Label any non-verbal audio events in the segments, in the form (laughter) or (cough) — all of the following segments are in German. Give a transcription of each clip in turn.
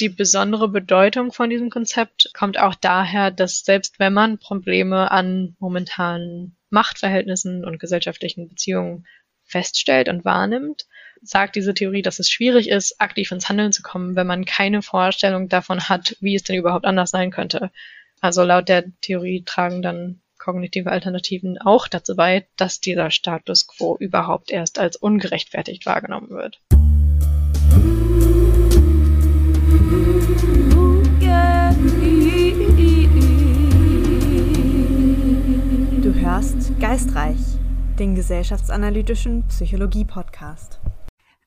die besondere Bedeutung von diesem Konzept kommt auch daher, dass selbst wenn man Probleme an momentanen Machtverhältnissen und gesellschaftlichen Beziehungen feststellt und wahrnimmt, sagt diese Theorie, dass es schwierig ist, aktiv ins Handeln zu kommen, wenn man keine Vorstellung davon hat, wie es denn überhaupt anders sein könnte. Also laut der Theorie tragen dann kognitive Alternativen auch dazu bei, dass dieser Status quo überhaupt erst als ungerechtfertigt wahrgenommen wird. Hörst Geistreich, den gesellschaftsanalytischen Psychologie-Podcast.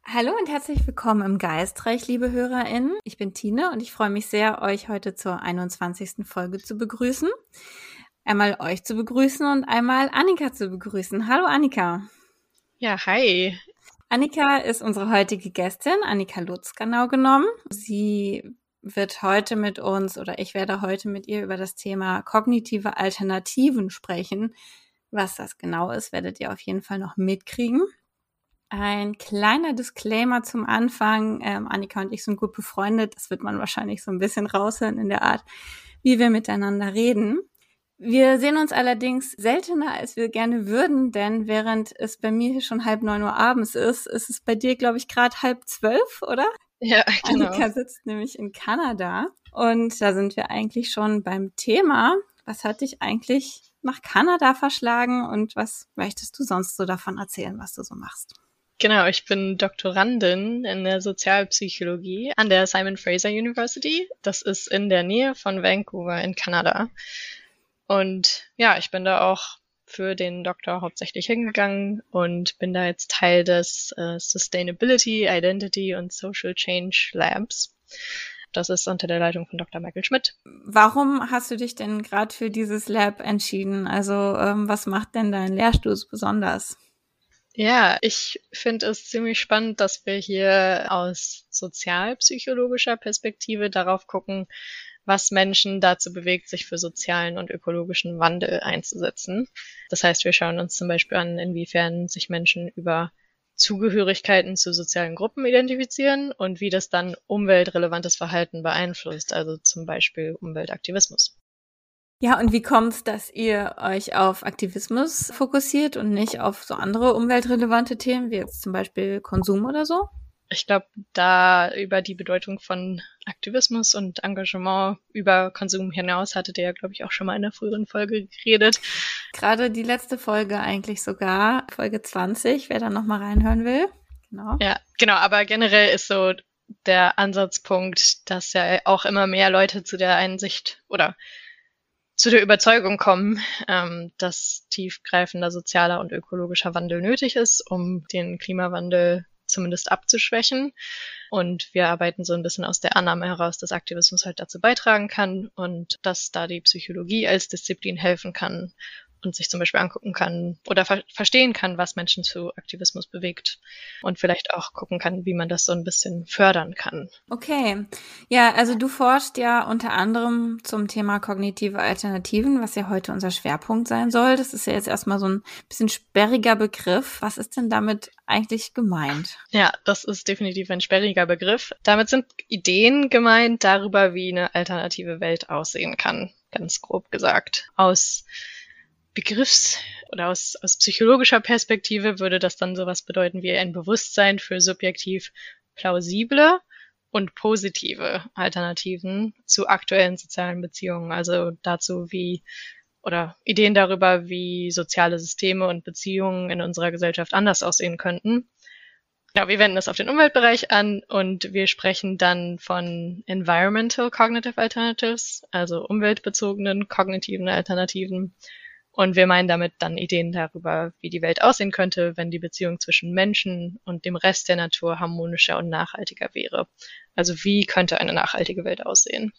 Hallo und herzlich willkommen im Geistreich, liebe HörerInnen. Ich bin Tine und ich freue mich sehr, euch heute zur 21. Folge zu begrüßen. Einmal euch zu begrüßen und einmal Annika zu begrüßen. Hallo Annika. Ja, hi. Annika ist unsere heutige Gästin, Annika Lutz genau genommen. Sie wird heute mit uns oder ich werde heute mit ihr über das Thema kognitive Alternativen sprechen. Was das genau ist, werdet ihr auf jeden Fall noch mitkriegen. Ein kleiner Disclaimer zum Anfang. Ähm, Annika und ich sind gut befreundet. Das wird man wahrscheinlich so ein bisschen raushören in der Art, wie wir miteinander reden. Wir sehen uns allerdings seltener, als wir gerne würden, denn während es bei mir hier schon halb neun Uhr abends ist, ist es bei dir, glaube ich, gerade halb zwölf, oder? Ja, (laughs) genau. Annika sitzt nämlich in Kanada und da sind wir eigentlich schon beim Thema. Was hat dich eigentlich nach Kanada verschlagen und was möchtest du sonst so davon erzählen, was du so machst? Genau, ich bin Doktorandin in der Sozialpsychologie an der Simon Fraser University. Das ist in der Nähe von Vancouver in Kanada. Und ja, ich bin da auch für den Doktor hauptsächlich hingegangen und bin da jetzt Teil des äh, Sustainability, Identity und Social Change Labs. Das ist unter der Leitung von Dr. Michael Schmidt. Warum hast du dich denn gerade für dieses Lab entschieden? Also ähm, was macht denn dein Lehrstuhl besonders? Ja, ich finde es ziemlich spannend, dass wir hier aus sozialpsychologischer Perspektive darauf gucken, was Menschen dazu bewegt, sich für sozialen und ökologischen Wandel einzusetzen. Das heißt, wir schauen uns zum Beispiel an, inwiefern sich Menschen über Zugehörigkeiten zu sozialen Gruppen identifizieren und wie das dann umweltrelevantes Verhalten beeinflusst, also zum Beispiel Umweltaktivismus. Ja, und wie kommt es, dass ihr euch auf Aktivismus fokussiert und nicht auf so andere umweltrelevante Themen, wie jetzt zum Beispiel Konsum oder so? Ich glaube, da über die Bedeutung von Aktivismus und Engagement über Konsum hinaus hattet ihr ja, glaube ich, auch schon mal in der früheren Folge geredet. Gerade die letzte Folge eigentlich sogar, Folge 20, wer da nochmal reinhören will. Genau. Ja, genau, aber generell ist so der Ansatzpunkt, dass ja auch immer mehr Leute zu der Einsicht oder zu der Überzeugung kommen, ähm, dass tiefgreifender sozialer und ökologischer Wandel nötig ist, um den Klimawandel zumindest abzuschwächen. Und wir arbeiten so ein bisschen aus der Annahme heraus, dass Aktivismus halt dazu beitragen kann und dass da die Psychologie als Disziplin helfen kann, und sich zum Beispiel angucken kann oder ver verstehen kann, was Menschen zu Aktivismus bewegt und vielleicht auch gucken kann, wie man das so ein bisschen fördern kann. Okay. Ja, also du forschst ja unter anderem zum Thema kognitive Alternativen, was ja heute unser Schwerpunkt sein soll. Das ist ja jetzt erstmal so ein bisschen sperriger Begriff. Was ist denn damit eigentlich gemeint? Ja, das ist definitiv ein sperriger Begriff. Damit sind Ideen gemeint darüber, wie eine alternative Welt aussehen kann, ganz grob gesagt. Aus Begriffs- oder aus, aus psychologischer Perspektive würde das dann sowas bedeuten wie ein Bewusstsein für subjektiv plausible und positive Alternativen zu aktuellen sozialen Beziehungen. Also dazu, wie oder Ideen darüber, wie soziale Systeme und Beziehungen in unserer Gesellschaft anders aussehen könnten. Genau, wir wenden das auf den Umweltbereich an und wir sprechen dann von Environmental Cognitive Alternatives, also umweltbezogenen kognitiven Alternativen und wir meinen damit dann Ideen darüber, wie die Welt aussehen könnte, wenn die Beziehung zwischen Menschen und dem Rest der Natur harmonischer und nachhaltiger wäre. Also wie könnte eine nachhaltige Welt aussehen?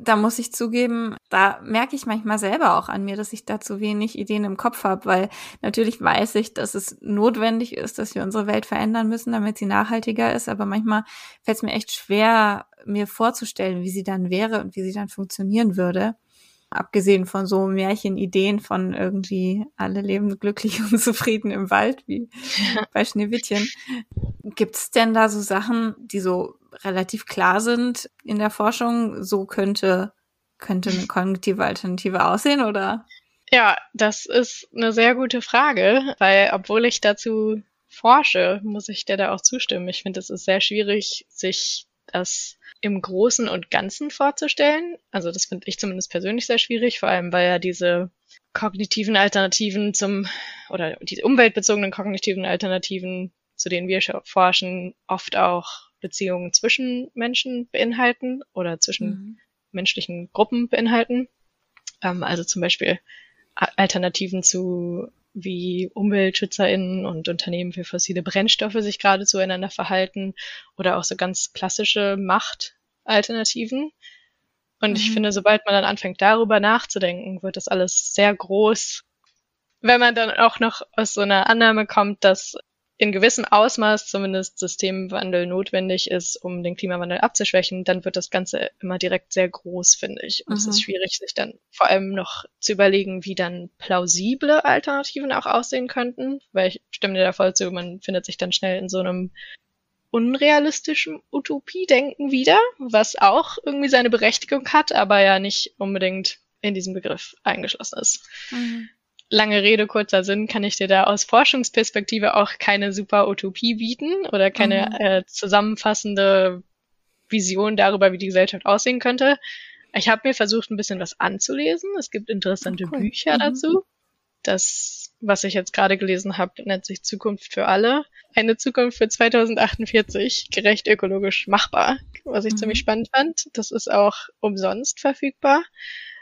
Da muss ich zugeben, da merke ich manchmal selber auch an mir, dass ich da zu wenig Ideen im Kopf habe, weil natürlich weiß ich, dass es notwendig ist, dass wir unsere Welt verändern müssen, damit sie nachhaltiger ist. Aber manchmal fällt es mir echt schwer, mir vorzustellen, wie sie dann wäre und wie sie dann funktionieren würde. Abgesehen von so Märchenideen von irgendwie alle leben glücklich (laughs) und zufrieden im Wald, wie (laughs) bei Schneewittchen. Gibt es denn da so Sachen, die so relativ klar sind in der Forschung, so könnte, könnte eine kognitive Alternative aussehen, oder? Ja, das ist eine sehr gute Frage, weil obwohl ich dazu forsche, muss ich dir da auch zustimmen. Ich finde, es ist sehr schwierig, sich das im Großen und Ganzen vorzustellen. Also das finde ich zumindest persönlich sehr schwierig, vor allem weil ja diese kognitiven Alternativen zum oder die umweltbezogenen kognitiven Alternativen, zu denen wir forschen, oft auch Beziehungen zwischen Menschen beinhalten oder zwischen mhm. menschlichen Gruppen beinhalten. Ähm, also zum Beispiel Alternativen zu wie UmweltschützerInnen und Unternehmen für fossile Brennstoffe sich gerade zueinander verhalten oder auch so ganz klassische Machtalternativen. Und mhm. ich finde, sobald man dann anfängt, darüber nachzudenken, wird das alles sehr groß. Wenn man dann auch noch aus so einer Annahme kommt, dass in gewissem Ausmaß zumindest Systemwandel notwendig ist, um den Klimawandel abzuschwächen, dann wird das Ganze immer direkt sehr groß, finde ich. Und mhm. es ist mhm. schwierig, sich dann vor allem noch zu überlegen, wie dann plausible Alternativen auch aussehen könnten, weil ich stimme dir da voll zu, man findet sich dann schnell in so einem unrealistischen Utopie-Denken wieder, was auch irgendwie seine Berechtigung hat, aber ja nicht unbedingt in diesem Begriff eingeschlossen ist. Mhm lange Rede, kurzer Sinn, kann ich dir da aus Forschungsperspektive auch keine super Utopie bieten oder keine mhm. äh, zusammenfassende Vision darüber, wie die Gesellschaft aussehen könnte. Ich habe mir versucht, ein bisschen was anzulesen. Es gibt interessante oh, cool. Bücher mhm. dazu. Das, was ich jetzt gerade gelesen habe, nennt sich Zukunft für alle. Eine Zukunft für 2048, gerecht ökologisch machbar, was ich mhm. ziemlich spannend fand. Das ist auch umsonst verfügbar.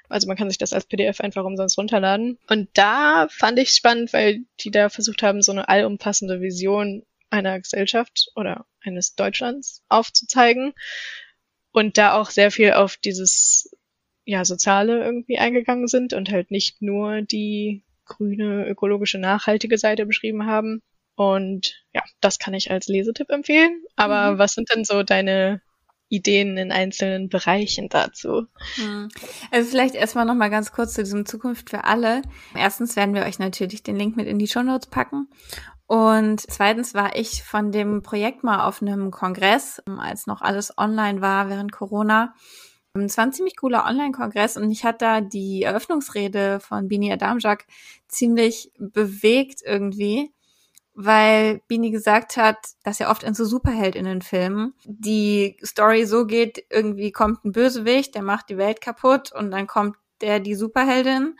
Also man kann sich das als PDF einfach umsonst runterladen. Und da fand ich spannend, weil die da versucht haben, so eine allumfassende Vision einer Gesellschaft oder eines Deutschlands aufzuzeigen. Und da auch sehr viel auf dieses ja, Soziale irgendwie eingegangen sind und halt nicht nur die grüne, ökologische, nachhaltige Seite beschrieben haben. Und ja, das kann ich als Lesetipp empfehlen. Aber mhm. was sind denn so deine Ideen in einzelnen Bereichen dazu. Hm. Also vielleicht erstmal nochmal ganz kurz zu diesem Zukunft für alle. Erstens werden wir euch natürlich den Link mit in die Show Notes packen. Und zweitens war ich von dem Projekt mal auf einem Kongress, als noch alles online war während Corona. Es war ein ziemlich cooler Online-Kongress und mich hat da die Eröffnungsrede von Bini Adamjak ziemlich bewegt irgendwie weil Bini gesagt hat, dass ja oft in so Superheldinnenfilmen die Story so geht, irgendwie kommt ein Bösewicht, der macht die Welt kaputt und dann kommt der die Superheldin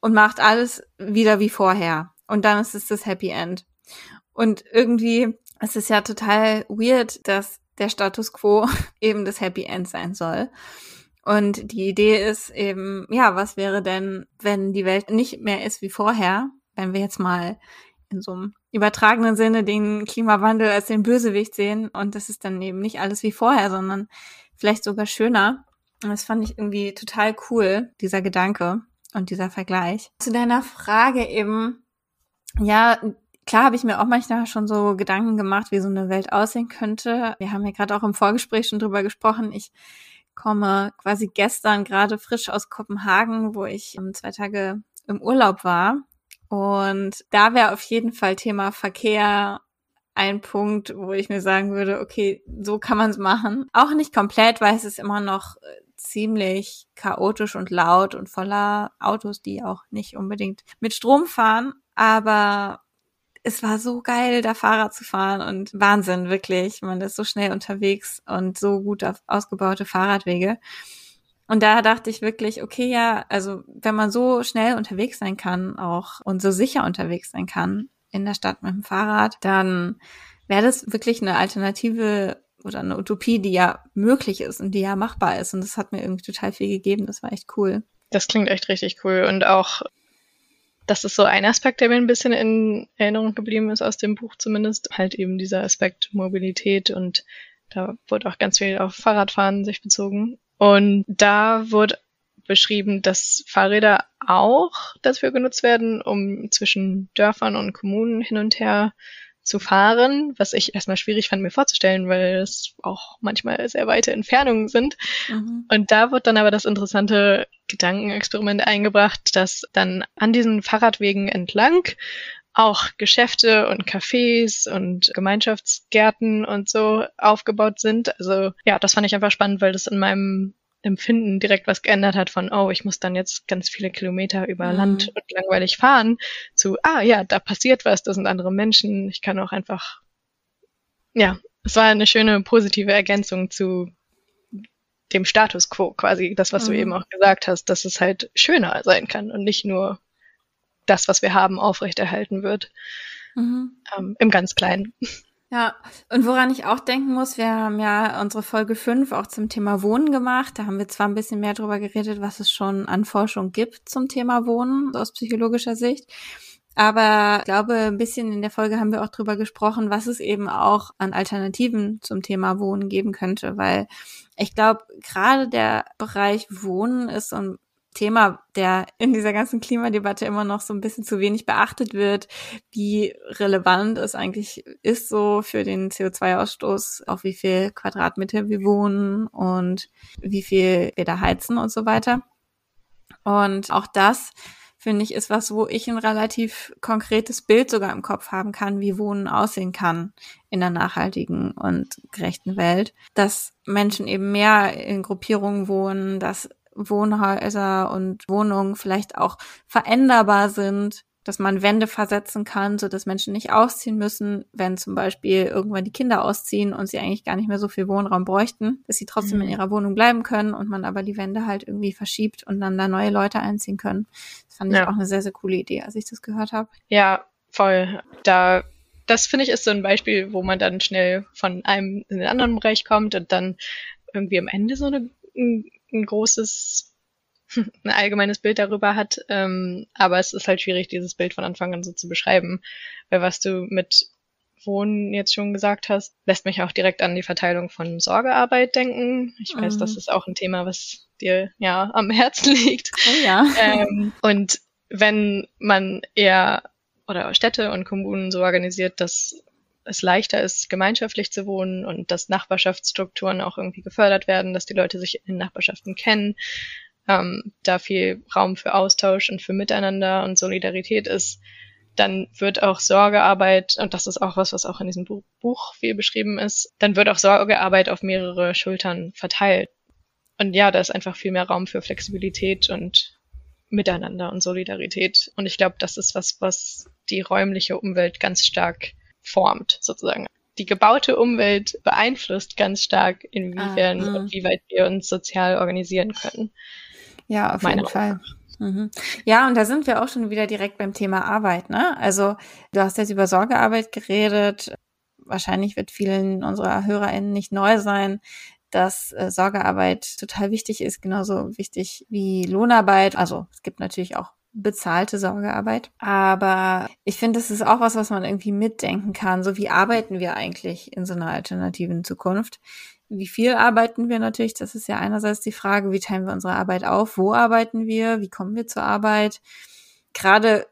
und macht alles wieder wie vorher. Und dann ist es das Happy End. Und irgendwie ist es ja total weird, dass der Status quo (laughs) eben das Happy End sein soll. Und die Idee ist eben, ja, was wäre denn, wenn die Welt nicht mehr ist wie vorher? Wenn wir jetzt mal in so einem übertragenen Sinne den Klimawandel als den Bösewicht sehen und das ist dann eben nicht alles wie vorher, sondern vielleicht sogar schöner. Und das fand ich irgendwie total cool, dieser Gedanke und dieser Vergleich. Zu deiner Frage eben, ja, klar habe ich mir auch manchmal schon so Gedanken gemacht, wie so eine Welt aussehen könnte. Wir haben ja gerade auch im Vorgespräch schon drüber gesprochen. Ich komme quasi gestern gerade frisch aus Kopenhagen, wo ich zwei Tage im Urlaub war und da wäre auf jeden Fall Thema Verkehr ein Punkt, wo ich mir sagen würde, okay, so kann man es machen. Auch nicht komplett, weil es ist immer noch äh, ziemlich chaotisch und laut und voller Autos, die auch nicht unbedingt mit Strom fahren. Aber es war so geil, da Fahrrad zu fahren und Wahnsinn, wirklich. Man ist so schnell unterwegs und so gut ausgebaute Fahrradwege. Und da dachte ich wirklich, okay, ja, also wenn man so schnell unterwegs sein kann auch und so sicher unterwegs sein kann in der Stadt mit dem Fahrrad, dann wäre das wirklich eine Alternative oder eine Utopie, die ja möglich ist und die ja machbar ist. Und das hat mir irgendwie total viel gegeben. Das war echt cool. Das klingt echt richtig cool. Und auch, das ist so ein Aspekt, der mir ein bisschen in Erinnerung geblieben ist aus dem Buch zumindest. Halt eben dieser Aspekt Mobilität und da wurde auch ganz viel auf Fahrradfahren sich bezogen. Und da wurde beschrieben, dass Fahrräder auch dafür genutzt werden, um zwischen Dörfern und Kommunen hin und her zu fahren, was ich erstmal schwierig fand, mir vorzustellen, weil es auch manchmal sehr weite Entfernungen sind. Mhm. Und da wird dann aber das interessante Gedankenexperiment eingebracht, dass dann an diesen Fahrradwegen entlang auch Geschäfte und Cafés und Gemeinschaftsgärten und so aufgebaut sind. Also ja, das fand ich einfach spannend, weil das in meinem Empfinden direkt was geändert hat von, oh, ich muss dann jetzt ganz viele Kilometer über mhm. Land und langweilig fahren, zu, ah ja, da passiert was, da sind andere Menschen, ich kann auch einfach, ja, es war eine schöne positive Ergänzung zu dem Status quo quasi, das, was mhm. du eben auch gesagt hast, dass es halt schöner sein kann und nicht nur das, was wir haben, aufrechterhalten wird. Mhm. Ähm, Im ganz Kleinen. Ja, und woran ich auch denken muss, wir haben ja unsere Folge 5 auch zum Thema Wohnen gemacht. Da haben wir zwar ein bisschen mehr darüber geredet, was es schon an Forschung gibt zum Thema Wohnen aus psychologischer Sicht. Aber ich glaube, ein bisschen in der Folge haben wir auch drüber gesprochen, was es eben auch an Alternativen zum Thema Wohnen geben könnte, weil ich glaube, gerade der Bereich Wohnen ist so ein Thema, der in dieser ganzen Klimadebatte immer noch so ein bisschen zu wenig beachtet wird, wie relevant es eigentlich ist so für den CO2-Ausstoß, auf wie viel Quadratmeter wir wohnen und wie viel wir da heizen und so weiter. Und auch das finde ich, ist was, wo ich ein relativ konkretes Bild sogar im Kopf haben kann, wie Wohnen aussehen kann in einer nachhaltigen und gerechten Welt. Dass Menschen eben mehr in Gruppierungen wohnen, dass Wohnhäuser und Wohnungen vielleicht auch veränderbar sind, dass man Wände versetzen kann, so dass Menschen nicht ausziehen müssen, wenn zum Beispiel irgendwann die Kinder ausziehen und sie eigentlich gar nicht mehr so viel Wohnraum bräuchten, dass sie trotzdem mhm. in ihrer Wohnung bleiben können und man aber die Wände halt irgendwie verschiebt und dann da neue Leute einziehen können. Das fand ja. ich auch eine sehr, sehr coole Idee, als ich das gehört habe. Ja, voll. Da das finde ich ist so ein Beispiel, wo man dann schnell von einem in den anderen Bereich kommt und dann irgendwie am Ende so eine ein großes, (laughs) ein allgemeines Bild darüber hat. Ähm, aber es ist halt schwierig, dieses Bild von Anfang an so zu beschreiben. Weil was du mit Wohnen jetzt schon gesagt hast, lässt mich auch direkt an die Verteilung von Sorgearbeit denken. Ich weiß, mhm. das ist auch ein Thema, was dir ja am Herzen (laughs) liegt. Oh ja. Ähm, und wenn man eher oder Städte und Kommunen so organisiert, dass es leichter ist, gemeinschaftlich zu wohnen und dass Nachbarschaftsstrukturen auch irgendwie gefördert werden, dass die Leute sich in Nachbarschaften kennen, ähm, da viel Raum für Austausch und für Miteinander und Solidarität ist, dann wird auch Sorgearbeit, und das ist auch was, was auch in diesem Buch viel beschrieben ist, dann wird auch Sorgearbeit auf mehrere Schultern verteilt. Und ja, da ist einfach viel mehr Raum für Flexibilität und Miteinander und Solidarität. Und ich glaube, das ist was, was die räumliche Umwelt ganz stark formt, sozusagen. Die gebaute Umwelt beeinflusst ganz stark, inwiefern ah, und wie weit wir uns sozial organisieren können. Ja, auf jeden Fall. Mhm. Ja, und da sind wir auch schon wieder direkt beim Thema Arbeit, ne? Also, du hast jetzt über Sorgearbeit geredet. Wahrscheinlich wird vielen unserer HörerInnen nicht neu sein, dass äh, Sorgearbeit total wichtig ist, genauso wichtig wie Lohnarbeit. Also es gibt natürlich auch bezahlte Sorgearbeit. Aber ich finde, das ist auch was, was man irgendwie mitdenken kann. So wie arbeiten wir eigentlich in so einer alternativen Zukunft? Wie viel arbeiten wir natürlich? Das ist ja einerseits die Frage, wie teilen wir unsere Arbeit auf? Wo arbeiten wir? Wie kommen wir zur Arbeit? Gerade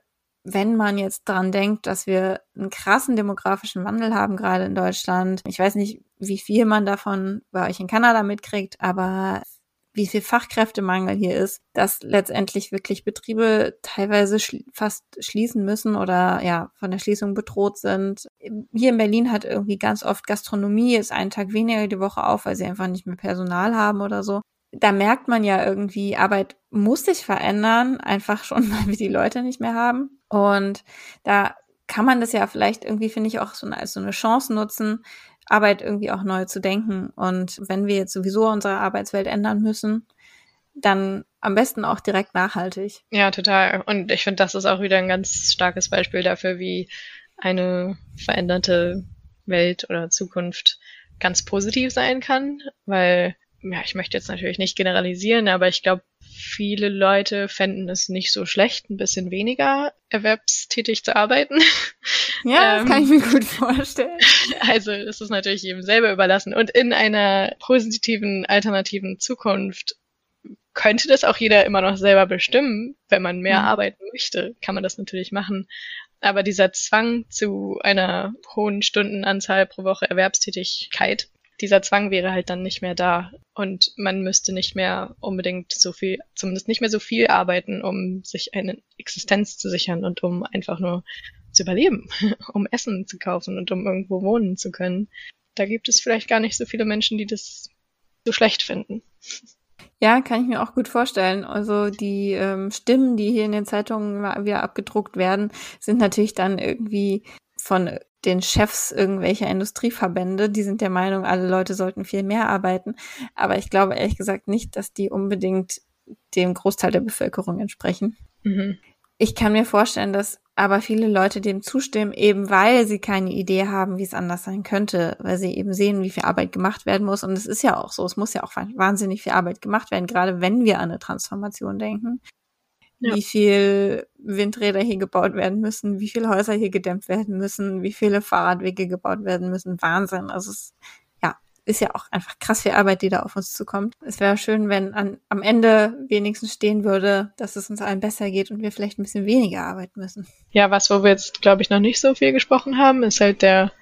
wenn man jetzt daran denkt, dass wir einen krassen demografischen Wandel haben, gerade in Deutschland. Ich weiß nicht, wie viel man davon bei euch in Kanada mitkriegt, aber wie viel Fachkräftemangel hier ist, dass letztendlich wirklich Betriebe teilweise schli fast schließen müssen oder ja von der Schließung bedroht sind. Hier in Berlin hat irgendwie ganz oft Gastronomie ist einen Tag weniger die Woche auf, weil sie einfach nicht mehr Personal haben oder so. Da merkt man ja irgendwie, Arbeit muss sich verändern, einfach schon, (laughs) weil wir die Leute nicht mehr haben. Und da kann man das ja vielleicht irgendwie, finde ich, auch so als so eine Chance nutzen, Arbeit irgendwie auch neu zu denken. Und wenn wir jetzt sowieso unsere Arbeitswelt ändern müssen, dann am besten auch direkt nachhaltig. Ja, total. Und ich finde, das ist auch wieder ein ganz starkes Beispiel dafür, wie eine veränderte Welt oder Zukunft ganz positiv sein kann, weil, ja, ich möchte jetzt natürlich nicht generalisieren, aber ich glaube, viele Leute fänden es nicht so schlecht, ein bisschen weniger erwerbstätig zu arbeiten. (laughs) Ja, das ähm, kann ich mir gut vorstellen. (laughs) Also es ist natürlich jedem selber überlassen. Und in einer positiven, alternativen Zukunft könnte das auch jeder immer noch selber bestimmen. Wenn man mehr mhm. arbeiten möchte, kann man das natürlich machen. Aber dieser Zwang zu einer hohen Stundenanzahl pro Woche Erwerbstätigkeit dieser Zwang wäre halt dann nicht mehr da und man müsste nicht mehr unbedingt so viel, zumindest nicht mehr so viel arbeiten, um sich eine Existenz zu sichern und um einfach nur zu überleben, (laughs) um Essen zu kaufen und um irgendwo wohnen zu können. Da gibt es vielleicht gar nicht so viele Menschen, die das so schlecht finden. Ja, kann ich mir auch gut vorstellen. Also die ähm, Stimmen, die hier in den Zeitungen wieder abgedruckt werden, sind natürlich dann irgendwie von den Chefs irgendwelcher Industrieverbände. Die sind der Meinung, alle Leute sollten viel mehr arbeiten. Aber ich glaube ehrlich gesagt nicht, dass die unbedingt dem Großteil der Bevölkerung entsprechen. Mhm. Ich kann mir vorstellen, dass aber viele Leute dem zustimmen, eben weil sie keine Idee haben, wie es anders sein könnte, weil sie eben sehen, wie viel Arbeit gemacht werden muss. Und es ist ja auch so, es muss ja auch wahnsinnig viel Arbeit gemacht werden, gerade wenn wir an eine Transformation denken. Ja. Wie viel Windräder hier gebaut werden müssen, wie viele Häuser hier gedämmt werden müssen, wie viele Fahrradwege gebaut werden müssen. Wahnsinn. Also es ist ja auch einfach krass viel Arbeit, die da auf uns zukommt. Es wäre schön, wenn an, am Ende wenigstens stehen würde, dass es uns allen besser geht und wir vielleicht ein bisschen weniger arbeiten müssen. Ja, was, wo wir jetzt, glaube ich, noch nicht so viel gesprochen haben, ist halt der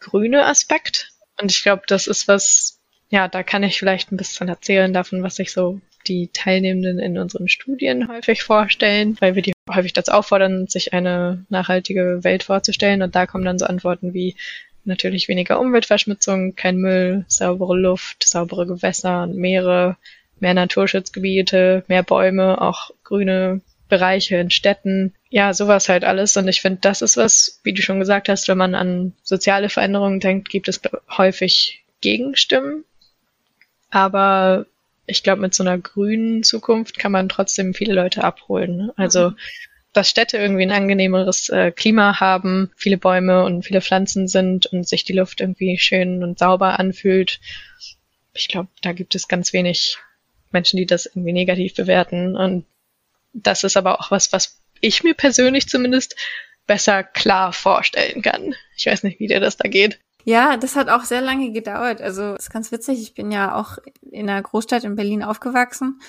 grüne Aspekt. Und ich glaube, das ist was, ja, da kann ich vielleicht ein bisschen erzählen davon, was sich so die Teilnehmenden in unseren Studien häufig vorstellen, weil wir die häufig dazu auffordern, sich eine nachhaltige Welt vorzustellen. Und da kommen dann so Antworten wie, natürlich weniger Umweltverschmutzung, kein Müll, saubere Luft, saubere Gewässer und Meere, mehr Naturschutzgebiete, mehr Bäume, auch grüne Bereiche in Städten. Ja, sowas halt alles. Und ich finde, das ist was, wie du schon gesagt hast, wenn man an soziale Veränderungen denkt, gibt es häufig Gegenstimmen. Aber ich glaube, mit so einer grünen Zukunft kann man trotzdem viele Leute abholen. Also mhm dass Städte irgendwie ein angenehmeres äh, Klima haben, viele Bäume und viele Pflanzen sind und sich die Luft irgendwie schön und sauber anfühlt. Ich glaube, da gibt es ganz wenig Menschen, die das irgendwie negativ bewerten. Und das ist aber auch was, was ich mir persönlich zumindest besser klar vorstellen kann. Ich weiß nicht, wie dir das da geht. Ja, das hat auch sehr lange gedauert. Also, ist ganz witzig. Ich bin ja auch in einer Großstadt in Berlin aufgewachsen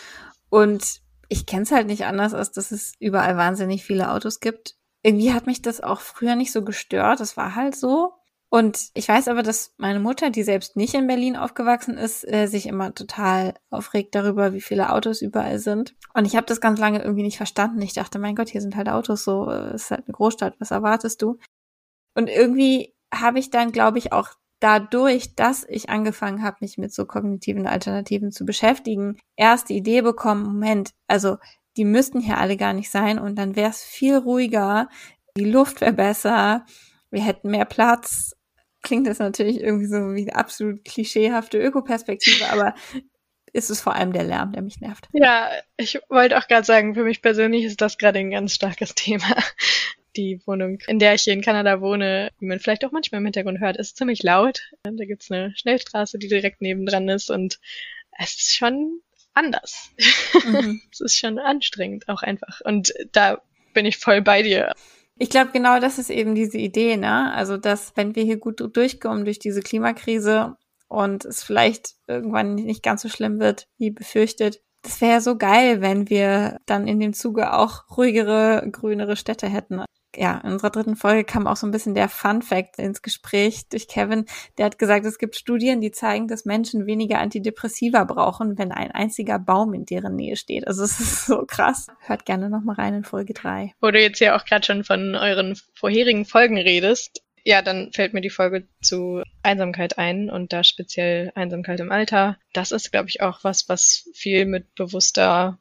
und ich kenne es halt nicht anders, als dass es überall wahnsinnig viele Autos gibt. Irgendwie hat mich das auch früher nicht so gestört. Das war halt so. Und ich weiß aber, dass meine Mutter, die selbst nicht in Berlin aufgewachsen ist, äh, sich immer total aufregt darüber, wie viele Autos überall sind. Und ich habe das ganz lange irgendwie nicht verstanden. Ich dachte, mein Gott, hier sind halt Autos, so äh, ist halt eine Großstadt, was erwartest du? Und irgendwie habe ich dann, glaube ich, auch dadurch, dass ich angefangen habe, mich mit so kognitiven Alternativen zu beschäftigen, erst die Idee bekommen, Moment, also die müssten hier alle gar nicht sein und dann wäre es viel ruhiger, die Luft wäre besser, wir hätten mehr Platz. Klingt das natürlich irgendwie so wie eine absolut klischeehafte Ökoperspektive, aber ist es vor allem der Lärm, der mich nervt. Ja, ich wollte auch gerade sagen, für mich persönlich ist das gerade ein ganz starkes Thema die Wohnung, in der ich hier in Kanada wohne, wie man vielleicht auch manchmal im Hintergrund hört, ist ziemlich laut. Da gibt's eine Schnellstraße, die direkt nebendran ist und es ist schon anders. Mhm. (laughs) es ist schon anstrengend auch einfach. Und da bin ich voll bei dir. Ich glaube, genau das ist eben diese Idee, ne? Also, dass wenn wir hier gut durchkommen durch diese Klimakrise und es vielleicht irgendwann nicht ganz so schlimm wird, wie befürchtet, das wäre so geil, wenn wir dann in dem Zuge auch ruhigere, grünere Städte hätten ja, in unserer dritten Folge kam auch so ein bisschen der Fun Fact ins Gespräch durch Kevin. Der hat gesagt, es gibt Studien, die zeigen, dass Menschen weniger Antidepressiva brauchen, wenn ein einziger Baum in deren Nähe steht. Also es ist so krass. Hört gerne nochmal rein in Folge drei. Wo du jetzt ja auch gerade schon von euren vorherigen Folgen redest. Ja, dann fällt mir die Folge zu Einsamkeit ein und da speziell Einsamkeit im Alter. Das ist, glaube ich, auch was, was viel mit bewusster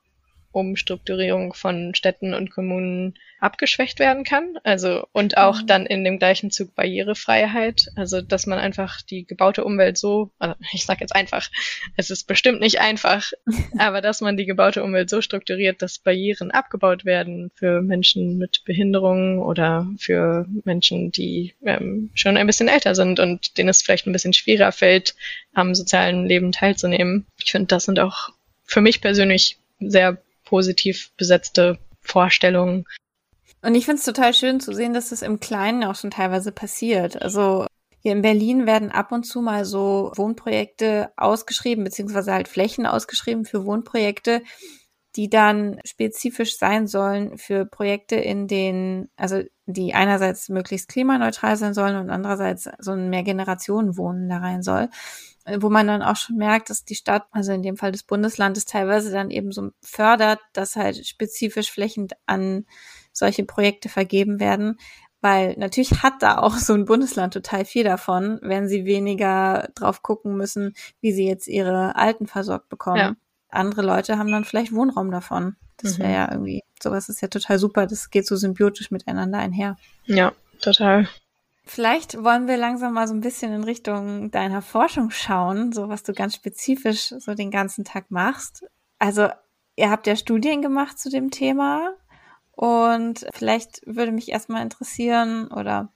Umstrukturierung von Städten und Kommunen abgeschwächt werden kann. Also und auch mhm. dann in dem gleichen Zug Barrierefreiheit. Also dass man einfach die gebaute Umwelt so, also (laughs) ich sage jetzt einfach, es ist bestimmt nicht einfach, (laughs) aber dass man die gebaute Umwelt so strukturiert, dass Barrieren abgebaut werden für Menschen mit Behinderungen oder für Menschen, die ähm, schon ein bisschen älter sind und denen es vielleicht ein bisschen schwerer fällt, am sozialen Leben teilzunehmen. Ich finde, das sind auch für mich persönlich sehr positiv besetzte Vorstellungen. Und ich finde es total schön zu sehen, dass das im Kleinen auch schon teilweise passiert. Also hier in Berlin werden ab und zu mal so Wohnprojekte ausgeschrieben, beziehungsweise halt Flächen ausgeschrieben für Wohnprojekte, die dann spezifisch sein sollen für Projekte, in denen, also die einerseits möglichst klimaneutral sein sollen und andererseits so ein Mehrgenerationenwohnen da rein soll wo man dann auch schon merkt, dass die Stadt, also in dem Fall des Bundeslandes, teilweise dann eben so fördert, dass halt spezifisch flächend an solche Projekte vergeben werden. Weil natürlich hat da auch so ein Bundesland total viel davon, wenn sie weniger drauf gucken müssen, wie sie jetzt ihre Alten versorgt bekommen. Ja. Andere Leute haben dann vielleicht Wohnraum davon. Das wäre mhm. ja irgendwie, sowas ist ja total super. Das geht so symbiotisch miteinander einher. Ja, total. Vielleicht wollen wir langsam mal so ein bisschen in Richtung deiner Forschung schauen, so was du ganz spezifisch so den ganzen Tag machst. Also, ihr habt ja Studien gemacht zu dem Thema und vielleicht würde mich erstmal interessieren oder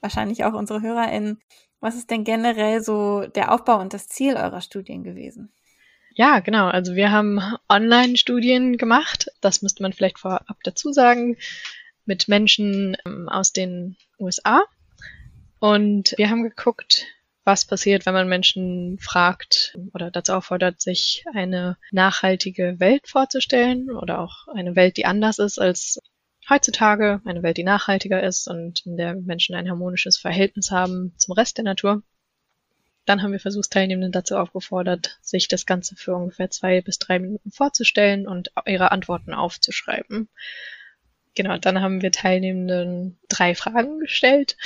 wahrscheinlich auch unsere HörerInnen, was ist denn generell so der Aufbau und das Ziel eurer Studien gewesen? Ja, genau. Also wir haben Online-Studien gemacht. Das müsste man vielleicht vorab dazu sagen. Mit Menschen ähm, aus den USA. Und wir haben geguckt, was passiert, wenn man Menschen fragt oder dazu auffordert, sich eine nachhaltige Welt vorzustellen oder auch eine Welt, die anders ist als heutzutage, eine Welt, die nachhaltiger ist und in der Menschen ein harmonisches Verhältnis haben zum Rest der Natur. Dann haben wir Versuchsteilnehmenden dazu aufgefordert, sich das Ganze für ungefähr zwei bis drei Minuten vorzustellen und ihre Antworten aufzuschreiben. Genau, dann haben wir Teilnehmenden drei Fragen gestellt.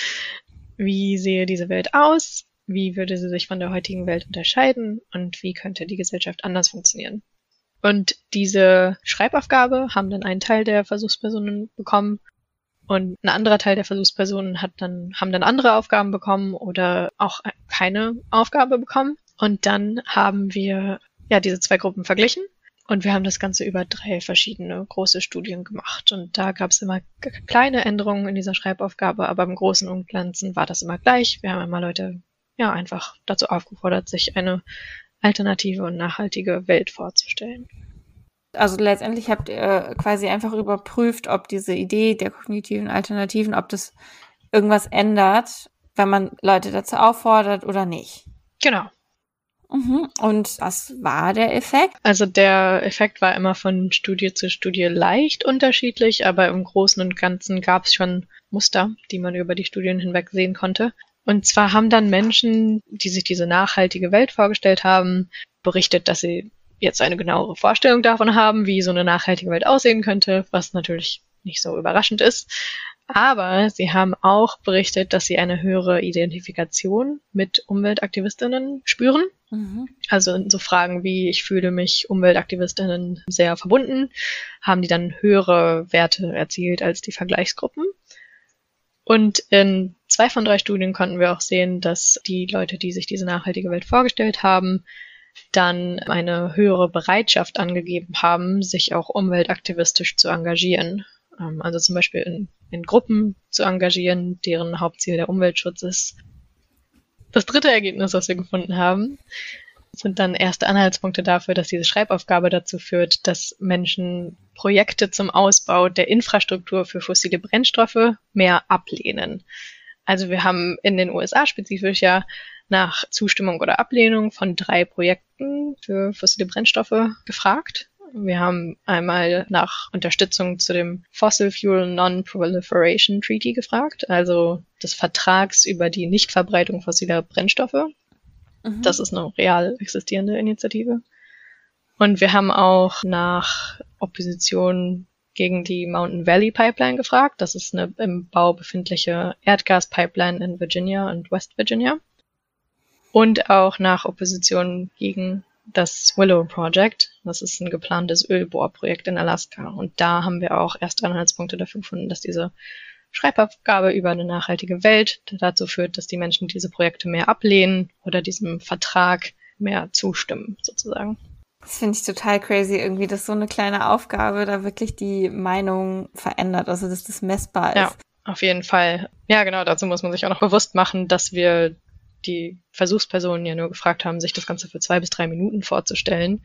Wie sehe diese Welt aus? Wie würde sie sich von der heutigen Welt unterscheiden? Und wie könnte die Gesellschaft anders funktionieren? Und diese Schreibaufgabe haben dann einen Teil der Versuchspersonen bekommen und ein anderer Teil der Versuchspersonen hat dann, haben dann andere Aufgaben bekommen oder auch keine Aufgabe bekommen. Und dann haben wir ja diese zwei Gruppen verglichen und wir haben das Ganze über drei verschiedene große Studien gemacht. Und da gab es immer kleine Änderungen in dieser Schreibaufgabe, aber im Großen und Ganzen war das immer gleich. Wir haben immer Leute ja einfach dazu aufgefordert, sich eine alternative und nachhaltige Welt vorzustellen. Also letztendlich habt ihr quasi einfach überprüft, ob diese Idee der kognitiven Alternativen, ob das irgendwas ändert, wenn man Leute dazu auffordert oder nicht. Genau. Mhm. Und was war der Effekt? Also der Effekt war immer von Studie zu Studie leicht unterschiedlich, aber im Großen und Ganzen gab es schon Muster, die man über die Studien hinweg sehen konnte. Und zwar haben dann Menschen, die sich diese nachhaltige Welt vorgestellt haben, berichtet, dass sie jetzt eine genauere Vorstellung davon haben, wie so eine nachhaltige Welt aussehen könnte, was natürlich nicht so überraschend ist. Aber sie haben auch berichtet, dass sie eine höhere Identifikation mit Umweltaktivistinnen spüren. Mhm. Also in so Fragen wie, ich fühle mich Umweltaktivistinnen sehr verbunden, haben die dann höhere Werte erzielt als die Vergleichsgruppen. Und in zwei von drei Studien konnten wir auch sehen, dass die Leute, die sich diese nachhaltige Welt vorgestellt haben, dann eine höhere Bereitschaft angegeben haben, sich auch umweltaktivistisch zu engagieren. Ähm, also zum Beispiel in, in Gruppen zu engagieren, deren Hauptziel der Umweltschutz ist. Das dritte Ergebnis, was wir gefunden haben, sind dann erste Anhaltspunkte dafür, dass diese Schreibaufgabe dazu führt, dass Menschen Projekte zum Ausbau der Infrastruktur für fossile Brennstoffe mehr ablehnen. Also wir haben in den USA spezifisch ja nach Zustimmung oder Ablehnung von drei Projekten für fossile Brennstoffe gefragt. Wir haben einmal nach Unterstützung zu dem Fossil Fuel Non-Proliferation Treaty gefragt, also des Vertrags über die Nichtverbreitung fossiler Brennstoffe. Mhm. Das ist eine real existierende Initiative. Und wir haben auch nach Opposition gegen die Mountain Valley Pipeline gefragt. Das ist eine im Bau befindliche Erdgaspipeline in Virginia und West Virginia. Und auch nach Opposition gegen das Willow Project. Das ist ein geplantes Ölbohrprojekt in Alaska. Und da haben wir auch erste Anhaltspunkte dafür gefunden, dass diese Schreibaufgabe über eine nachhaltige Welt dazu führt, dass die Menschen diese Projekte mehr ablehnen oder diesem Vertrag mehr zustimmen, sozusagen. Das finde ich total crazy, irgendwie, dass so eine kleine Aufgabe da wirklich die Meinung verändert, also dass das messbar ist. Ja, auf jeden Fall. Ja, genau, dazu muss man sich auch noch bewusst machen, dass wir die Versuchspersonen ja nur gefragt haben, sich das Ganze für zwei bis drei Minuten vorzustellen.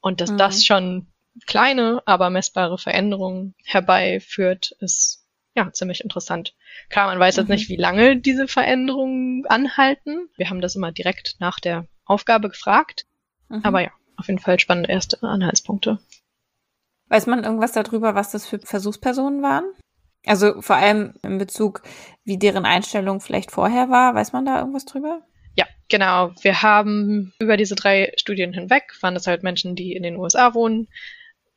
Und dass mhm. das schon kleine, aber messbare Veränderungen herbeiführt, ist ja ziemlich interessant. Klar, man weiß mhm. jetzt nicht, wie lange diese Veränderungen anhalten. Wir haben das immer direkt nach der Aufgabe gefragt. Mhm. Aber ja, auf jeden Fall spannende erste Anhaltspunkte. Weiß man irgendwas darüber, was das für Versuchspersonen waren? Also vor allem in Bezug, wie deren Einstellung vielleicht vorher war. Weiß man da irgendwas drüber? Ja, genau. Wir haben über diese drei Studien hinweg, waren das halt Menschen, die in den USA wohnen,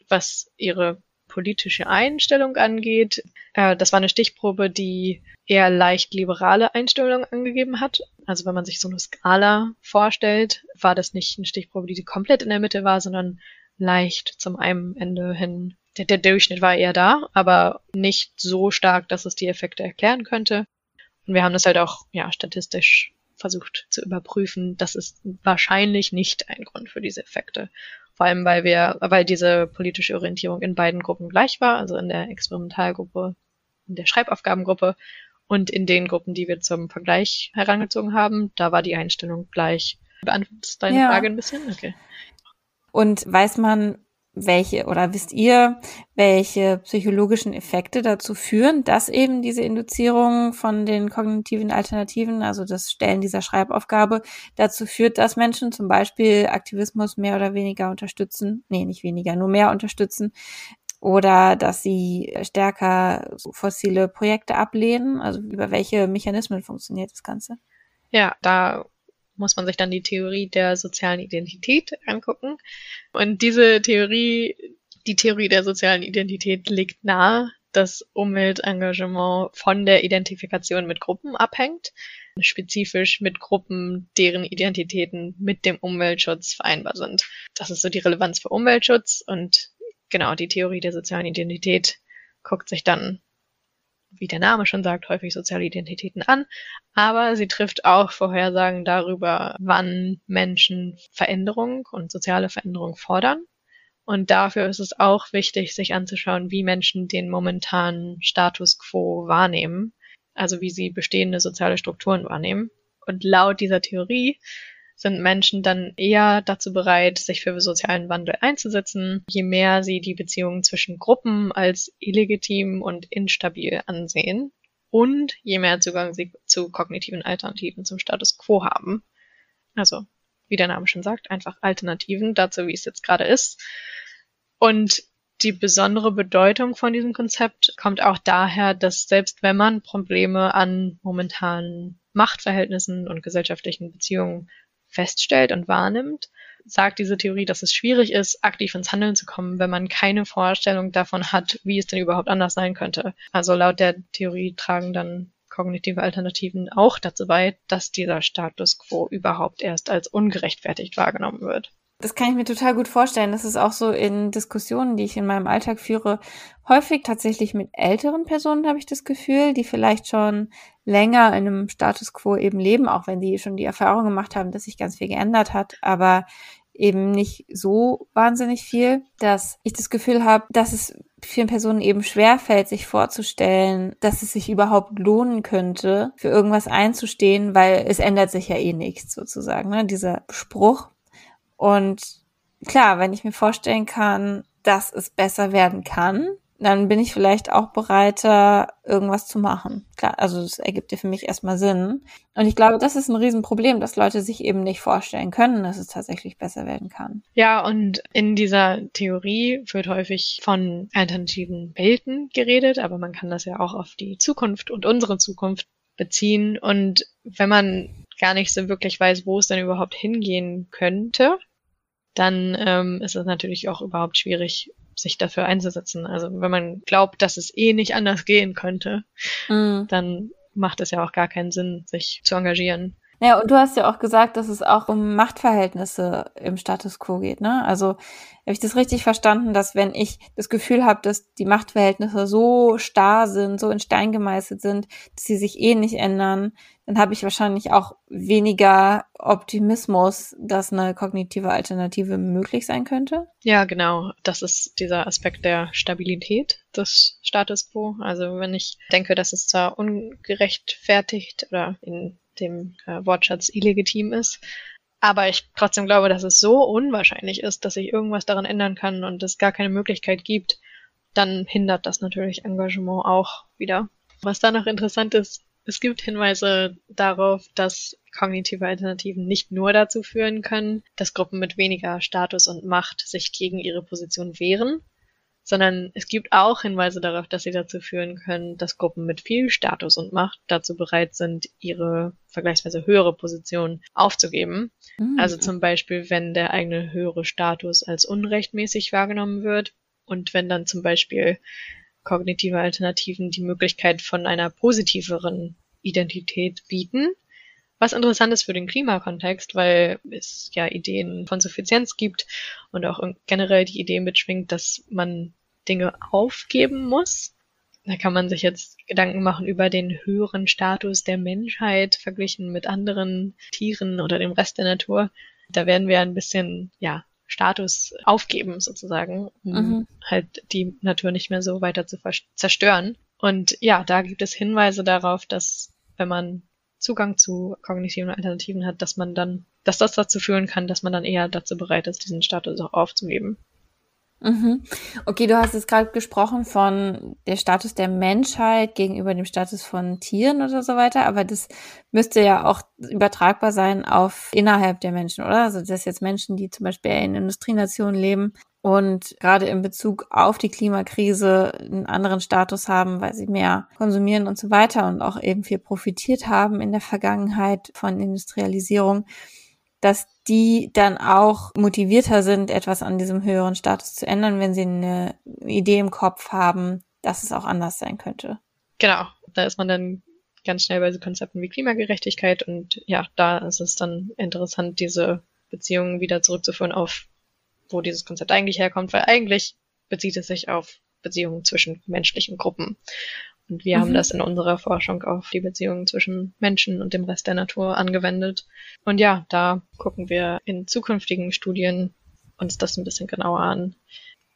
was ihre politische Einstellung angeht, äh, das war eine Stichprobe, die eher leicht liberale Einstellungen angegeben hat. Also wenn man sich so eine Skala vorstellt, war das nicht eine Stichprobe, die komplett in der Mitte war, sondern leicht zum einen Ende hin. Der, der Durchschnitt war eher da, aber nicht so stark, dass es die Effekte erklären könnte. Und wir haben das halt auch ja statistisch versucht zu überprüfen. Das ist wahrscheinlich nicht ein Grund für diese Effekte. Vor allem, weil wir, weil diese politische Orientierung in beiden Gruppen gleich war, also in der Experimentalgruppe, in der Schreibaufgabengruppe und in den Gruppen, die wir zum Vergleich herangezogen haben, da war die Einstellung gleich. Beantwortet deine ja. Frage ein bisschen? Okay. Und weiß man, welche oder wisst ihr, welche psychologischen Effekte dazu führen, dass eben diese Induzierung von den kognitiven Alternativen, also das Stellen dieser Schreibaufgabe, dazu führt, dass Menschen zum Beispiel Aktivismus mehr oder weniger unterstützen, nee, nicht weniger, nur mehr unterstützen, oder dass sie stärker fossile Projekte ablehnen? Also über welche Mechanismen funktioniert das Ganze? Ja, da muss man sich dann die Theorie der sozialen Identität angucken. Und diese Theorie, die Theorie der sozialen Identität legt nahe, dass Umweltengagement von der Identifikation mit Gruppen abhängt, spezifisch mit Gruppen, deren Identitäten mit dem Umweltschutz vereinbar sind. Das ist so die Relevanz für Umweltschutz und genau die Theorie der sozialen Identität guckt sich dann wie der Name schon sagt, häufig soziale Identitäten an, aber sie trifft auch Vorhersagen darüber, wann Menschen Veränderung und soziale Veränderung fordern. Und dafür ist es auch wichtig, sich anzuschauen, wie Menschen den momentanen Status quo wahrnehmen, also wie sie bestehende soziale Strukturen wahrnehmen. Und laut dieser Theorie sind Menschen dann eher dazu bereit, sich für sozialen Wandel einzusetzen, je mehr sie die Beziehungen zwischen Gruppen als illegitim und instabil ansehen und je mehr Zugang sie zu kognitiven Alternativen zum Status quo haben. Also, wie der Name schon sagt, einfach Alternativen dazu, wie es jetzt gerade ist. Und die besondere Bedeutung von diesem Konzept kommt auch daher, dass selbst wenn man Probleme an momentanen Machtverhältnissen und gesellschaftlichen Beziehungen feststellt und wahrnimmt, sagt diese Theorie, dass es schwierig ist, aktiv ins Handeln zu kommen, wenn man keine Vorstellung davon hat, wie es denn überhaupt anders sein könnte. Also laut der Theorie tragen dann kognitive Alternativen auch dazu bei, dass dieser Status quo überhaupt erst als ungerechtfertigt wahrgenommen wird. Das kann ich mir total gut vorstellen. Das ist auch so in Diskussionen, die ich in meinem Alltag führe, häufig tatsächlich mit älteren Personen, habe ich das Gefühl, die vielleicht schon länger in einem Status quo eben leben, auch wenn die schon die Erfahrung gemacht haben, dass sich ganz viel geändert hat, aber eben nicht so wahnsinnig viel, dass ich das Gefühl habe, dass es vielen Personen eben schwerfällt, sich vorzustellen, dass es sich überhaupt lohnen könnte, für irgendwas einzustehen, weil es ändert sich ja eh nichts sozusagen, ne? dieser Spruch. Und klar, wenn ich mir vorstellen kann, dass es besser werden kann, dann bin ich vielleicht auch bereiter, irgendwas zu machen. Klar, also das ergibt ja für mich erstmal Sinn. Und ich glaube, das ist ein Riesenproblem, dass Leute sich eben nicht vorstellen können, dass es tatsächlich besser werden kann. Ja, und in dieser Theorie wird häufig von alternativen Welten geredet, aber man kann das ja auch auf die Zukunft und unsere Zukunft beziehen. Und wenn man gar nicht so wirklich weiß, wo es denn überhaupt hingehen könnte, dann ähm, ist es natürlich auch überhaupt schwierig, sich dafür einzusetzen. Also wenn man glaubt, dass es eh nicht anders gehen könnte, mhm. dann macht es ja auch gar keinen Sinn, sich zu engagieren. Ja, und du hast ja auch gesagt, dass es auch um Machtverhältnisse im Status quo geht, ne? Also habe ich das richtig verstanden, dass wenn ich das Gefühl habe, dass die Machtverhältnisse so starr sind, so in Stein gemeißelt sind, dass sie sich eh nicht ändern, dann habe ich wahrscheinlich auch weniger Optimismus, dass eine kognitive Alternative möglich sein könnte. Ja, genau. Das ist dieser Aspekt der Stabilität des Status quo. Also wenn ich denke, dass es zwar ungerechtfertigt oder in dem äh, Wortschatz illegitim ist. Aber ich trotzdem glaube, dass es so unwahrscheinlich ist, dass sich irgendwas daran ändern kann und es gar keine Möglichkeit gibt, dann hindert das natürlich Engagement auch wieder. Was da noch interessant ist, es gibt Hinweise darauf, dass kognitive Alternativen nicht nur dazu führen können, dass Gruppen mit weniger Status und Macht sich gegen ihre Position wehren, sondern es gibt auch Hinweise darauf, dass sie dazu führen können, dass Gruppen mit viel Status und Macht dazu bereit sind, ihre vergleichsweise höhere Position aufzugeben. Mhm. Also zum Beispiel, wenn der eigene höhere Status als unrechtmäßig wahrgenommen wird, Und wenn dann zum Beispiel kognitive Alternativen die Möglichkeit von einer positiveren Identität bieten, was interessant ist für den Klimakontext, weil es ja Ideen von Suffizienz gibt und auch generell die Idee mitschwingt, dass man Dinge aufgeben muss. Da kann man sich jetzt Gedanken machen über den höheren Status der Menschheit verglichen mit anderen Tieren oder dem Rest der Natur. Da werden wir ein bisschen, ja, Status aufgeben sozusagen, um mhm. halt die Natur nicht mehr so weiter zu zerstören. Und ja, da gibt es Hinweise darauf, dass wenn man Zugang zu kognitiven Alternativen hat, dass man dann, dass das dazu führen kann, dass man dann eher dazu bereit ist, diesen Status auch aufzugeben. Mhm. Okay, du hast jetzt gerade gesprochen von der Status der Menschheit gegenüber dem Status von Tieren oder so weiter, aber das müsste ja auch übertragbar sein auf innerhalb der Menschen, oder? Also das jetzt Menschen, die zum Beispiel in Industrienationen leben und gerade in Bezug auf die Klimakrise einen anderen Status haben, weil sie mehr konsumieren und so weiter und auch eben viel profitiert haben in der Vergangenheit von Industrialisierung dass die dann auch motivierter sind, etwas an diesem höheren Status zu ändern, wenn sie eine Idee im Kopf haben, dass es auch anders sein könnte. Genau, da ist man dann ganz schnell bei so Konzepten wie Klimagerechtigkeit und ja, da ist es dann interessant, diese Beziehungen wieder zurückzuführen auf, wo dieses Konzept eigentlich herkommt, weil eigentlich bezieht es sich auf Beziehungen zwischen menschlichen Gruppen. Und wir mhm. haben das in unserer Forschung auf die Beziehungen zwischen Menschen und dem Rest der Natur angewendet. Und ja, da gucken wir in zukünftigen Studien uns das ein bisschen genauer an,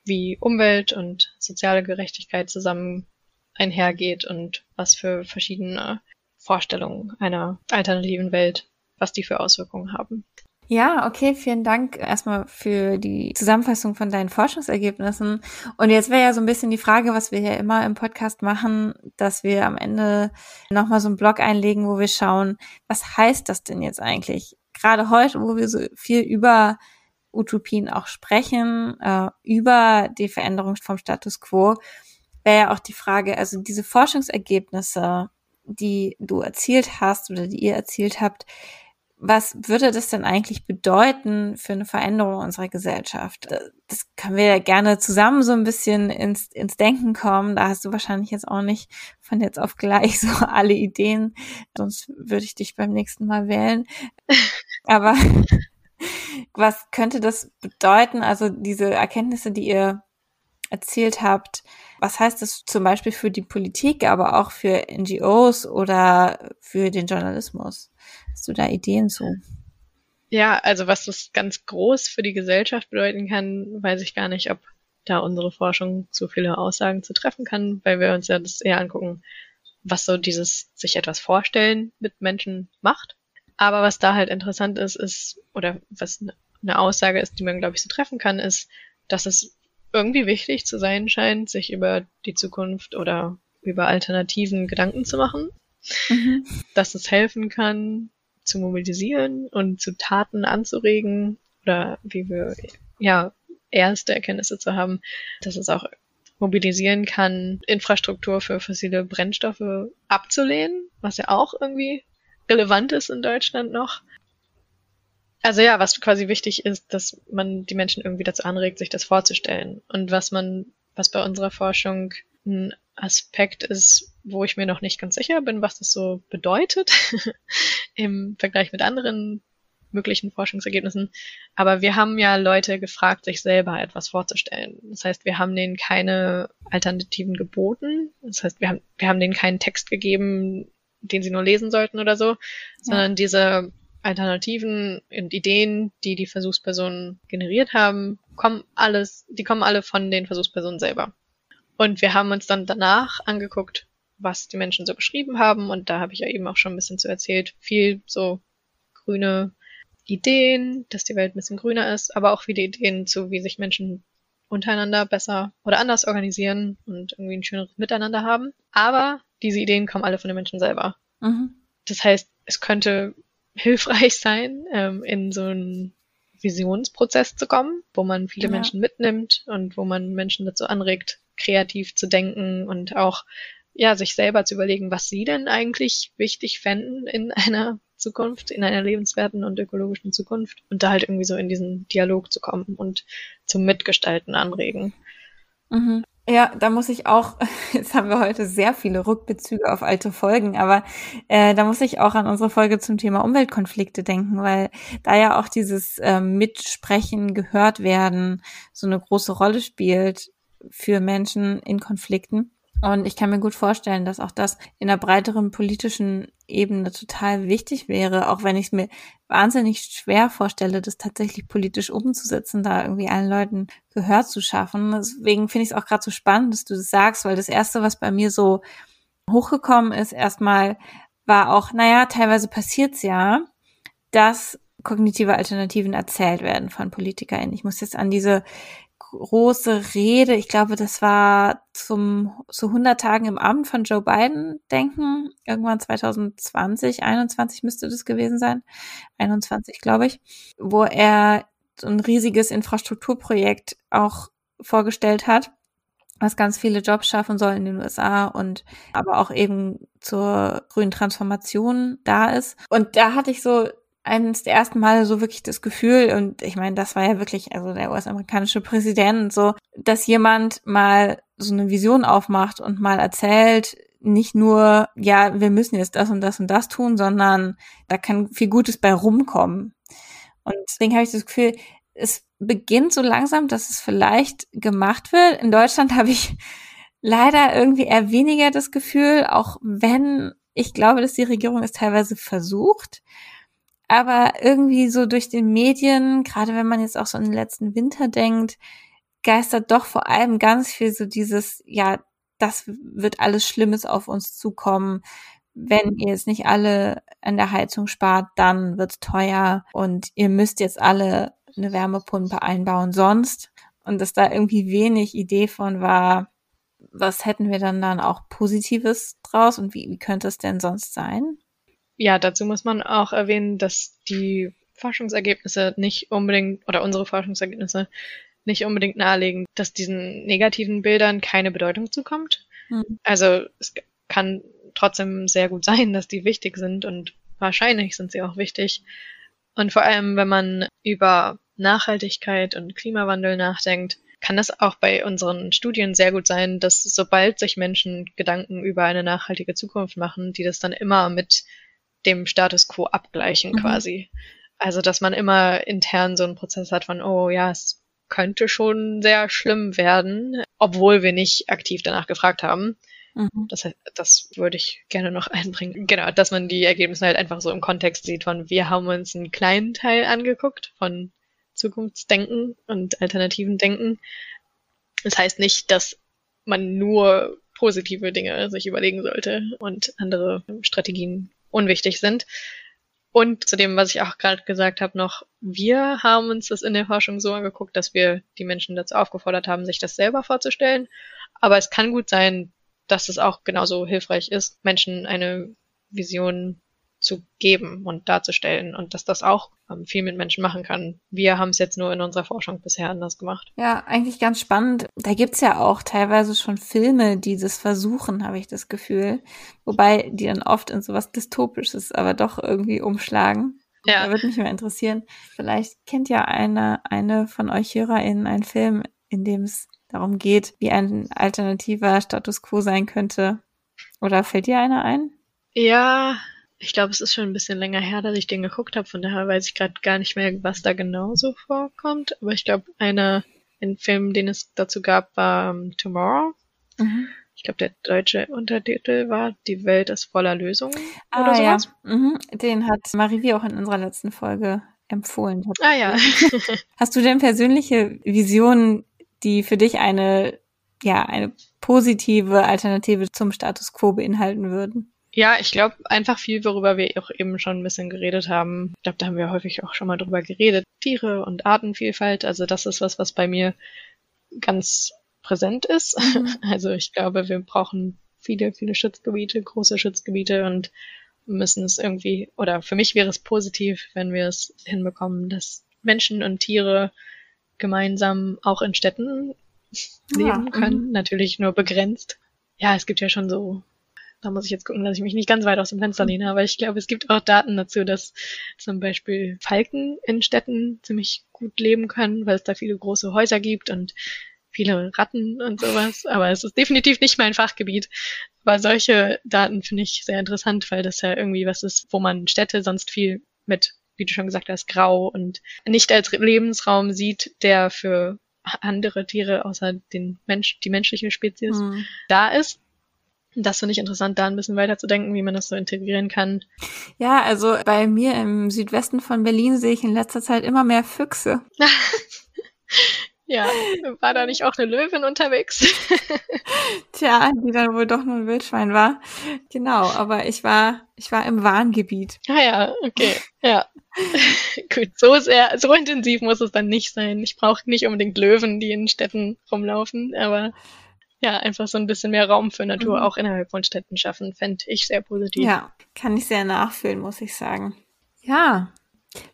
wie Umwelt und soziale Gerechtigkeit zusammen einhergeht und was für verschiedene Vorstellungen einer alternativen Welt, was die für Auswirkungen haben. Ja, okay, vielen Dank erstmal für die Zusammenfassung von deinen Forschungsergebnissen. Und jetzt wäre ja so ein bisschen die Frage, was wir hier immer im Podcast machen, dass wir am Ende nochmal so einen Blog einlegen, wo wir schauen, was heißt das denn jetzt eigentlich? Gerade heute, wo wir so viel über Utopien auch sprechen, äh, über die Veränderung vom Status quo, wäre ja auch die Frage, also diese Forschungsergebnisse, die du erzielt hast oder die ihr erzielt habt, was würde das denn eigentlich bedeuten für eine Veränderung unserer Gesellschaft? Das können wir ja gerne zusammen so ein bisschen ins, ins Denken kommen. Da hast du wahrscheinlich jetzt auch nicht von jetzt auf gleich so (laughs) alle Ideen, sonst würde ich dich beim nächsten Mal wählen. Aber (laughs) was könnte das bedeuten? Also diese Erkenntnisse, die ihr erzielt habt, was heißt das zum Beispiel für die Politik, aber auch für NGOs oder für den Journalismus? Hast du da Ideen zu? Ja, also was das ganz groß für die Gesellschaft bedeuten kann, weiß ich gar nicht, ob da unsere Forschung so viele Aussagen zu treffen kann, weil wir uns ja das eher angucken, was so dieses sich etwas vorstellen mit Menschen macht. Aber was da halt interessant ist, ist, oder was eine Aussage ist, die man, glaube ich, so treffen kann, ist, dass es irgendwie wichtig zu sein scheint, sich über die Zukunft oder über Alternativen Gedanken zu machen. Mhm. Dass es helfen kann, zu mobilisieren und zu Taten anzuregen oder wie wir ja erste Erkenntnisse zu haben, dass es auch mobilisieren kann, Infrastruktur für fossile Brennstoffe abzulehnen, was ja auch irgendwie relevant ist in Deutschland noch. Also ja, was quasi wichtig ist, dass man die Menschen irgendwie dazu anregt, sich das vorzustellen. Und was man, was bei unserer Forschung ein Aspekt ist, wo ich mir noch nicht ganz sicher bin, was das so bedeutet (laughs) im Vergleich mit anderen möglichen Forschungsergebnissen. Aber wir haben ja Leute gefragt, sich selber etwas vorzustellen. Das heißt, wir haben denen keine Alternativen geboten. Das heißt, wir haben, wir haben denen keinen Text gegeben, den sie nur lesen sollten oder so, ja. sondern diese Alternativen und Ideen, die die Versuchspersonen generiert haben, kommen alles, die kommen alle von den Versuchspersonen selber. Und wir haben uns dann danach angeguckt, was die Menschen so geschrieben haben. Und da habe ich ja eben auch schon ein bisschen zu erzählt. Viel so grüne Ideen, dass die Welt ein bisschen grüner ist, aber auch viele Ideen zu, wie sich Menschen untereinander besser oder anders organisieren und irgendwie ein schöneres Miteinander haben. Aber diese Ideen kommen alle von den Menschen selber. Mhm. Das heißt, es könnte hilfreich sein, ähm, in so einen Visionsprozess zu kommen, wo man viele ja. Menschen mitnimmt und wo man Menschen dazu anregt, kreativ zu denken und auch ja, sich selber zu überlegen, was sie denn eigentlich wichtig fänden in (laughs) einer Zukunft, in einer lebenswerten und ökologischen Zukunft und da halt irgendwie so in diesen Dialog zu kommen und zum Mitgestalten anregen. Mhm. Ja, da muss ich auch, (laughs) jetzt haben wir heute sehr viele Rückbezüge auf alte Folgen, aber äh, da muss ich auch an unsere Folge zum Thema Umweltkonflikte denken, weil da ja auch dieses äh, Mitsprechen, gehört werden, so eine große Rolle spielt für Menschen in Konflikten. Und ich kann mir gut vorstellen, dass auch das in einer breiteren politischen Ebene total wichtig wäre, auch wenn ich es mir wahnsinnig schwer vorstelle, das tatsächlich politisch umzusetzen, da irgendwie allen Leuten Gehör zu schaffen. Deswegen finde ich es auch gerade so spannend, dass du das sagst, weil das Erste, was bei mir so hochgekommen ist, erstmal war auch, naja, teilweise passiert's ja, dass kognitive Alternativen erzählt werden von PolitikerInnen. Ich muss jetzt an diese große Rede, ich glaube, das war zum zu 100 Tagen im Amt von Joe Biden denken. Irgendwann 2020, 21 müsste das gewesen sein. 21, glaube ich, wo er so ein riesiges Infrastrukturprojekt auch vorgestellt hat, was ganz viele Jobs schaffen soll in den USA und aber auch eben zur grünen Transformation da ist. Und da hatte ich so eines der ersten Male so wirklich das Gefühl, und ich meine, das war ja wirklich, also der US-amerikanische Präsident, so, dass jemand mal so eine Vision aufmacht und mal erzählt, nicht nur, ja, wir müssen jetzt das und das und das tun, sondern da kann viel Gutes bei rumkommen. Und deswegen habe ich das Gefühl, es beginnt so langsam, dass es vielleicht gemacht wird. In Deutschland (laughs) habe ich leider irgendwie eher weniger das Gefühl, auch wenn ich glaube, dass die Regierung es teilweise versucht. Aber irgendwie so durch den Medien, gerade wenn man jetzt auch so an den letzten Winter denkt, geistert doch vor allem ganz viel so dieses, ja, das wird alles Schlimmes auf uns zukommen. Wenn ihr jetzt nicht alle an der Heizung spart, dann wird's teuer und ihr müsst jetzt alle eine Wärmepumpe einbauen sonst. Und dass da irgendwie wenig Idee von war, was hätten wir dann dann auch Positives draus und wie, wie könnte es denn sonst sein? Ja, dazu muss man auch erwähnen, dass die Forschungsergebnisse nicht unbedingt oder unsere Forschungsergebnisse nicht unbedingt nahelegen, dass diesen negativen Bildern keine Bedeutung zukommt. Mhm. Also es kann trotzdem sehr gut sein, dass die wichtig sind und wahrscheinlich sind sie auch wichtig. Und vor allem, wenn man über Nachhaltigkeit und Klimawandel nachdenkt, kann das auch bei unseren Studien sehr gut sein, dass sobald sich Menschen Gedanken über eine nachhaltige Zukunft machen, die das dann immer mit dem Status quo abgleichen mhm. quasi. Also, dass man immer intern so einen Prozess hat von, oh ja, es könnte schon sehr schlimm werden, obwohl wir nicht aktiv danach gefragt haben. Mhm. Das, das würde ich gerne noch (laughs) einbringen. Genau, dass man die Ergebnisse halt einfach so im Kontext sieht von, wir haben uns einen kleinen Teil angeguckt von Zukunftsdenken und alternativen Denken. Das heißt nicht, dass man nur positive Dinge sich überlegen sollte und andere Strategien unwichtig sind. Und zu dem, was ich auch gerade gesagt habe, noch, wir haben uns das in der Forschung so angeguckt, dass wir die Menschen dazu aufgefordert haben, sich das selber vorzustellen. Aber es kann gut sein, dass es auch genauso hilfreich ist, Menschen eine Vision zu geben und darzustellen und dass das auch ähm, viel mit Menschen machen kann. Wir haben es jetzt nur in unserer Forschung bisher anders gemacht. Ja, eigentlich ganz spannend. Da gibt's ja auch teilweise schon Filme, die das versuchen, habe ich das Gefühl. Wobei die dann oft in sowas Dystopisches aber doch irgendwie umschlagen. Ja. Da würde mich mal interessieren. Vielleicht kennt ja eine, eine von euch HörerInnen einen Film, in dem es darum geht, wie ein alternativer Status quo sein könnte. Oder fällt dir einer ein? Ja, ich glaube, es ist schon ein bisschen länger her, dass ich den geguckt habe, von daher weiß ich gerade gar nicht mehr, was da genau so vorkommt. Aber ich glaube, einer, ein Film, den es dazu gab, war um, ähm, Tomorrow. Mhm. Ich glaube, der deutsche Untertitel war Die Welt ist voller Lösungen ah, oder sowas. Ja. Mhm. Den hat Marie auch in unserer letzten Folge empfohlen. Ah ja. (laughs) Hast du denn persönliche Visionen, die für dich eine, ja, eine positive Alternative zum Status quo beinhalten würden? Ja, ich glaube einfach viel, worüber wir auch eben schon ein bisschen geredet haben. Ich glaube, da haben wir häufig auch schon mal drüber geredet. Tiere und Artenvielfalt, also das ist was, was bei mir ganz präsent ist. Mhm. (laughs) Also ich glaube, wir brauchen viele, viele Schutzgebiete, große Schutzgebiete und müssen es irgendwie, oder für mich wäre es positiv, wenn wir es hinbekommen, dass Menschen und Tiere gemeinsam auch in Städten leben können. Mhm. Natürlich nur begrenzt. Ja, es gibt ja schon so da muss ich jetzt gucken, dass ich mich nicht ganz weit aus dem Fenster lehne, aber ich glaube, es gibt auch Daten dazu, dass zum Beispiel Falken in Städten ziemlich gut leben können, weil es da viele große Häuser gibt und viele Ratten und sowas, aber es ist definitiv nicht mein Fachgebiet. Aber solche Daten finde ich sehr interessant, weil das ja irgendwie was ist, wo man Städte sonst viel mit, wie du schon gesagt hast, grau und nicht als Lebensraum sieht, der für andere Tiere außer den Mensch, die menschliche Spezies mhm. da ist. Das finde ich interessant, da ein bisschen weiterzudenken, wie man das so integrieren kann. Ja, also bei mir im Südwesten von Berlin sehe ich in letzter Zeit immer mehr Füchse. (laughs) ja, war da nicht auch eine Löwin unterwegs? (laughs) Tja, die dann wohl doch nur ein Wildschwein war. Genau, aber ich war, ich war im Warngebiet. Ah ja, okay, ja. (laughs) Gut, so sehr, so intensiv muss es dann nicht sein. Ich brauche nicht unbedingt Löwen, die in Städten rumlaufen, aber ja, einfach so ein bisschen mehr Raum für Natur mhm. auch innerhalb von Städten schaffen, fände ich sehr positiv. Ja, kann ich sehr nachfühlen, muss ich sagen. Ja.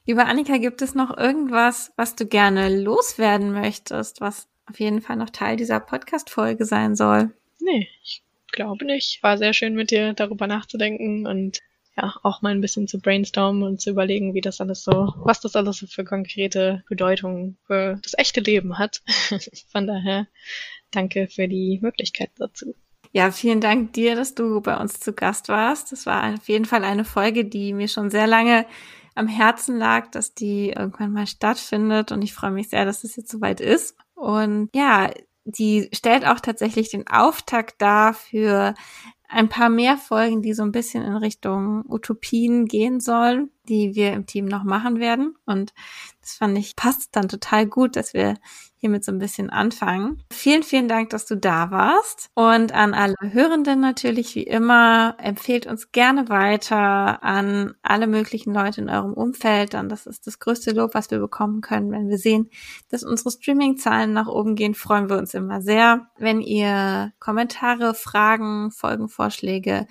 Liebe Annika, gibt es noch irgendwas, was du gerne loswerden möchtest, was auf jeden Fall noch Teil dieser Podcast-Folge sein soll? Nee, ich glaube nicht. War sehr schön mit dir darüber nachzudenken und ja, auch mal ein bisschen zu brainstormen und zu überlegen, wie das alles so, was das alles so für konkrete Bedeutung für das echte Leben hat. (laughs) Von daher danke für die Möglichkeit dazu. Ja, vielen Dank dir, dass du bei uns zu Gast warst. Das war auf jeden Fall eine Folge, die mir schon sehr lange am Herzen lag, dass die irgendwann mal stattfindet. Und ich freue mich sehr, dass es jetzt soweit ist. Und ja, die stellt auch tatsächlich den Auftakt dar für ein paar mehr Folgen, die so ein bisschen in Richtung Utopien gehen sollen, die wir im Team noch machen werden. Und das fand ich, passt dann total gut, dass wir hiermit so ein bisschen anfangen. Vielen, vielen Dank, dass du da warst. Und an alle Hörenden natürlich wie immer, empfehlt uns gerne weiter an alle möglichen Leute in eurem Umfeld. Dann das ist das größte Lob, was wir bekommen können. Wenn wir sehen, dass unsere Streaming-Zahlen nach oben gehen, freuen wir uns immer sehr. Wenn ihr Kommentare, Fragen, Folgenvorschläge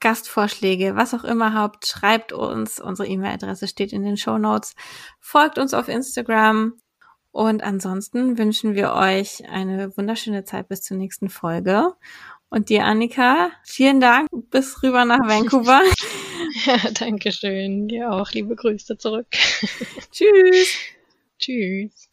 Gastvorschläge, was auch immer habt, schreibt uns. Unsere E-Mail-Adresse steht in den Show Notes. Folgt uns auf Instagram. Und ansonsten wünschen wir euch eine wunderschöne Zeit bis zur nächsten Folge. Und dir, Annika, vielen Dank. Bis rüber nach Vancouver. (laughs) (laughs) ja, danke schön. Dir auch. Liebe Grüße zurück. Tschüss. Tschüss.